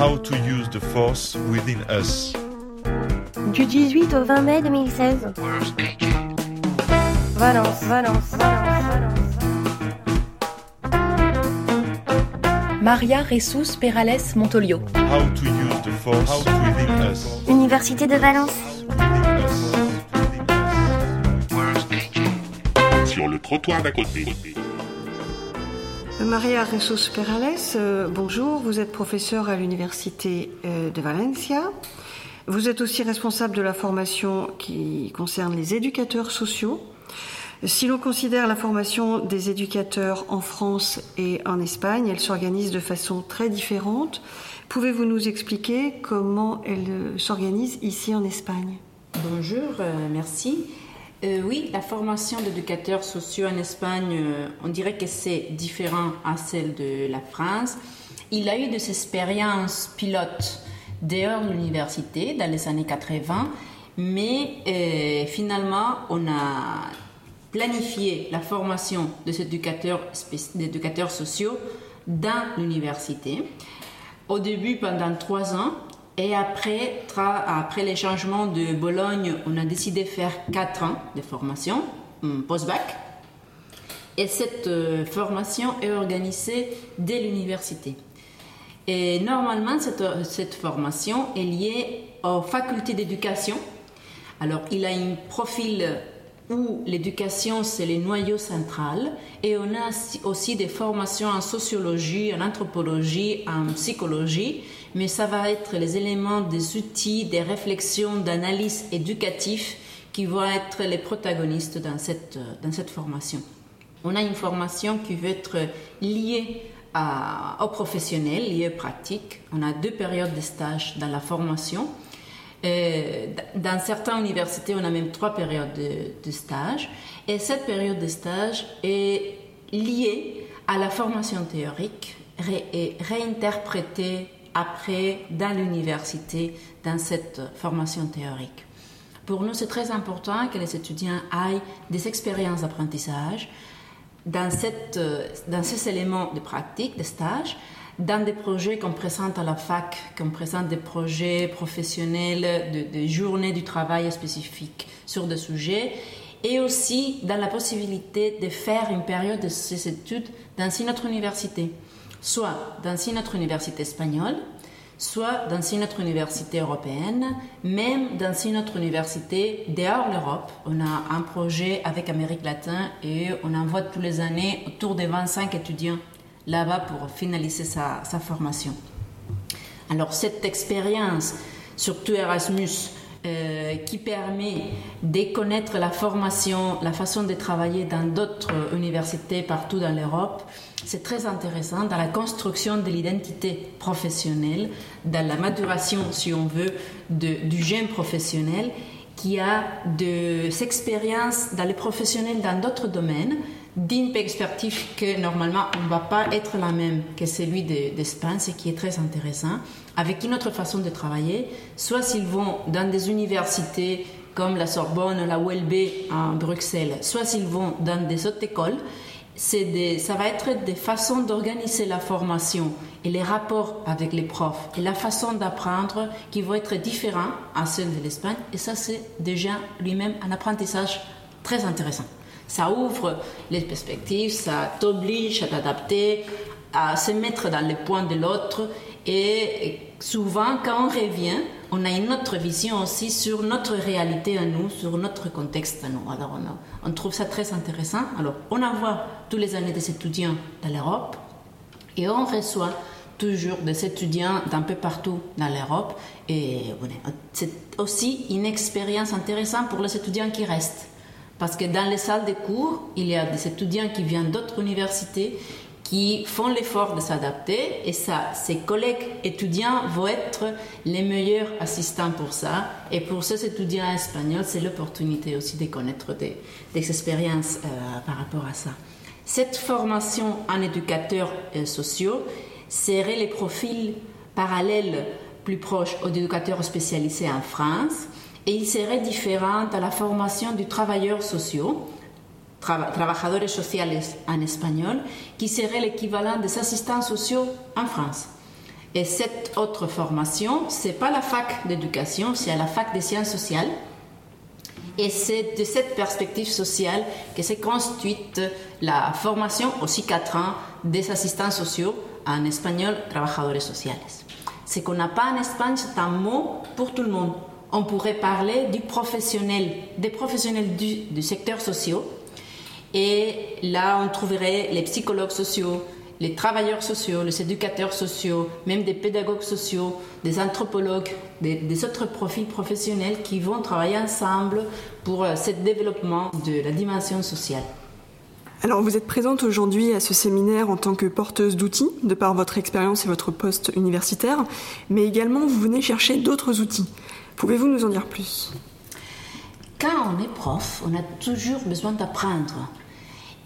How to use the force within us. Du 18 au 20 mai 2016. Valence, Valence, Valence, Valence. Maria Jesus Perales Montolio. How to use the force within us. Université de Valence. Sur le trottoir d'à côté. Maria Ressos Perales, euh, bonjour, vous êtes professeure à l'Université euh, de Valencia. Vous êtes aussi responsable de la formation qui concerne les éducateurs sociaux. Si l'on considère la formation des éducateurs en France et en Espagne, elle s'organise de façon très différente. Pouvez-vous nous expliquer comment elle euh, s'organise ici en Espagne? Bonjour, euh, merci. Euh, oui, la formation d'éducateurs sociaux en Espagne, euh, on dirait que c'est différent à celle de la France. Il a eu des expériences pilotes dehors de l'université dans les années 80, mais euh, finalement, on a planifié la formation des éducateurs, spé- d'éducateurs sociaux dans l'université. Au début, pendant trois ans, et après, après les changements de Bologne, on a décidé de faire quatre ans de formation, hum, post-bac. Et cette euh, formation est organisée dès l'université. Et normalement, cette, cette formation est liée aux facultés d'éducation. Alors, il a un profil où l'éducation, c'est le noyau central. Et on a aussi- des formations en sociologie, en anthropologie, en psychologie. Mais ça va être les éléments des outils, des réflexions, d'analyse éducative qui vont être les protagonistes dans cette, dans cette formation. On a une formation qui veut être liée à- aux professionnels, liée aux pratiques. On a deux périodes de stage dans la formation. Euh, dans certaines universités, on a même trois périodes de, stage. Et cette période de stage est liée à la formation théorique et réinterprétée après dans l'université, dans cette formation théorique. Pour nous, c'est très important que les étudiants aient des expériences d'apprentissage dans, euh, dans ces éléments de pratique, de stage, dans des projets qu'on présente à la fac, qu'on présente des projets professionnels, de, de journées du travail spécifiques sur des sujets, et aussi dans la possibilité de faire une période de ces études dans une autre université, soit dans une autre université espagnole, soit dans une autre université européenne, même dans une autre université dehors l'Europe. On a un projet avec Amérique latine et on envoie tous les années autour de 25 étudiants là-bas pour finaliser sa, formation. Alors cette expérience, surtout Erasmus, euh, qui permet de connaître la formation, la façon de travailler dans d'autres universités partout dans l'Europe, c'est très intéressant dans la construction de l'identité professionnelle, dans la maturation, si on veut, du jeune professionnel qui a des expériences dans les professionnels dans d'autres domaines, d'une perspective que normalement on ne va pas être la même que celui de- d'Espagne, ce qui est très intéressant, avec une autre façon de travailler, soit s'ils vont dans des universités comme la Sorbonne, la ULB en Bruxelles, soit s'ils vont dans des autres écoles, des- ça va être des façons d'organiser la formation et les rapports avec les profs et la façon d'apprendre qui vont être différents à celle de l'Espagne. Et ça, c'est déjà lui-même un apprentissage très intéressant. Ça ouvre les perspectives, ça t'oblige à t'adapter, à se mettre dans les points de l'autre. Et souvent, quand on revient, on a une autre vision aussi sur notre réalité à nous, sur notre contexte à nous. Alors, on, on trouve ça très intéressant. Alors, on envoie tous les années des étudiants dans l'Europe et on reçoit toujours des étudiants d'un peu partout dans l'Europe. Et c'est aussi une expérience intéressante pour les étudiants qui restent. Parce que dans les salles de cours, il y a des étudiants qui viennent d'autres universités qui font l'effort de s'adapter et ça, ces collègues étudiants vont être les meilleurs assistants pour ça. Et pour ces étudiants espagnols, c'est l'opportunité aussi de connaître des, des expériences euh, par rapport à ça. Cette formation en éducateurs euh, sociaux serait les profils parallèles plus proches aux éducateurs spécialisés en France et il serait différent à la formation du travailleur sociaux, traba- trabajadores sociales en espagnol, qui serait l'équivalent des assistants sociaux en France. Et cette autre formation, c'est pas la fac d'éducation, c'est la fac des sciences sociales. Et c'est de cette perspective sociale que s'est construite la formation, aussi 4 ans, des assistants sociaux, en espagnol, trabajadores sociales. Ce qu'on n'a pas en Espagne, c'est un mot pour tout le monde. On pourrait parler du professionnel, des professionnels du, secteur social. Et là, on trouverait les psychologues sociaux, les travailleurs sociaux, les éducateurs sociaux, même des pédagogues sociaux, des anthropologues, des, autres profils professionnels qui vont travailler ensemble pour euh, ce développement de la dimension sociale. Alors vous êtes présente aujourd'hui à ce séminaire en tant que porteuse d'outils, de par votre expérience et votre poste universitaire, mais également vous venez chercher d'autres outils. Pouvez-vous nous en dire plus? Quand on est prof, on a toujours besoin d'apprendre.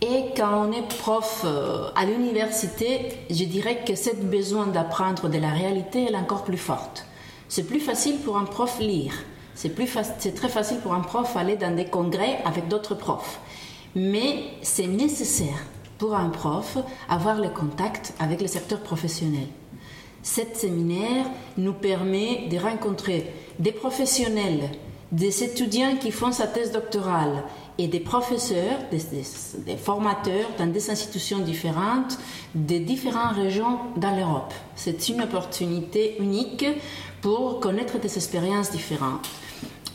Et quand on est prof euh, à l'université, je dirais que cette besoin d'apprendre de la réalité est encore plus forte. C'est plus facile pour un prof lire. C'est, très facile pour un prof aller dans des congrès avec d'autres profs. Mais c'est nécessaire pour un prof avoir le contact avec le secteur professionnel. Cet séminaire nous permet de rencontrer des professionnels, des étudiants qui font sa thèse doctorale et des professeurs, des, formateurs dans des institutions différentes, des différentes régions dans l'Europe. C'est une opportunité unique pour connaître des expériences différentes.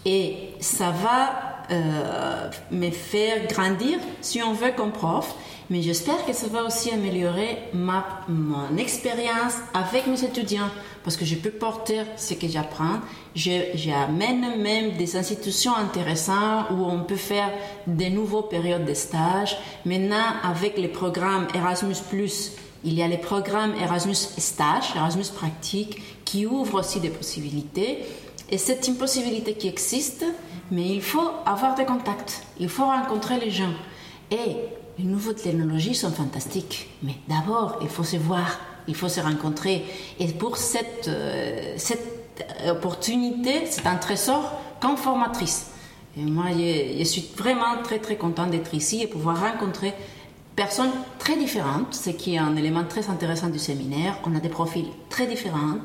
Et ça va euh, me faire grandir, si on veut, comme prof, mais j'espère que ça va aussi améliorer ma, mon expérience avec mes étudiants, parce que je peux porter ce que j'apprends. J'amène même des institutions intéressantes où on peut faire de nouveaux périodes de stage. Maintenant, avec les programmes Erasmus+, il y a les programmes Erasmus Stage, Erasmus Pratique, qui ouvrent aussi des possibilités. Et c'est une possibilité qui existe, mais il faut avoir des contacts, il faut rencontrer les gens. Et les nouvelles technologies sont fantastiques, mais d'abord, il faut se voir, il faut se rencontrer. Et pour cette, euh, cette opportunité, c'est un trésor comme formatrice. Et moi, je, suis vraiment très, très contente d'être ici et pouvoir rencontrer personnes très différentes, ce qui est un élément très intéressant du séminaire. On a des profils très différents,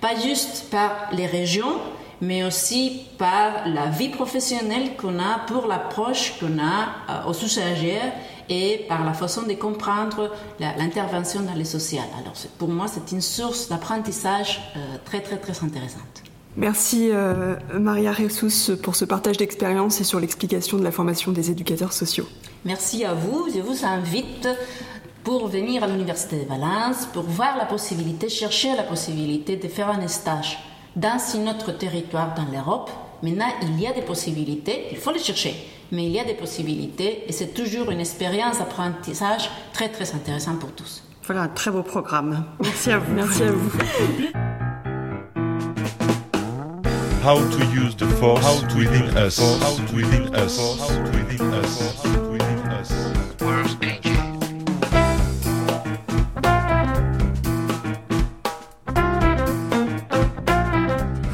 pas juste par les régions, mais aussi par la vie professionnelle qu'on a pour l'approche qu'on a euh, aux usagers et par la façon de comprendre l'intervention dans les sociales. Alors pour moi, c'est une source d'apprentissage euh, très très très intéressante. Merci euh, Maria Ressus pour ce partage d'expérience et sur l'explication de la formation des éducateurs sociaux. Merci à vous. Je vous invite pour venir à l'Université de Valence, pour voir la possibilité, chercher la possibilité de faire un stage dans un autre territoire dans l'Europe. Maintenant, il y a des possibilités, il faut les chercher, mais il y a des possibilités et c'est toujours une expérience d'apprentissage très très intéressante pour tous. Voilà un très beau programme. Merci à vous. Merci à vous. How to use the force within us. Within us. Within us.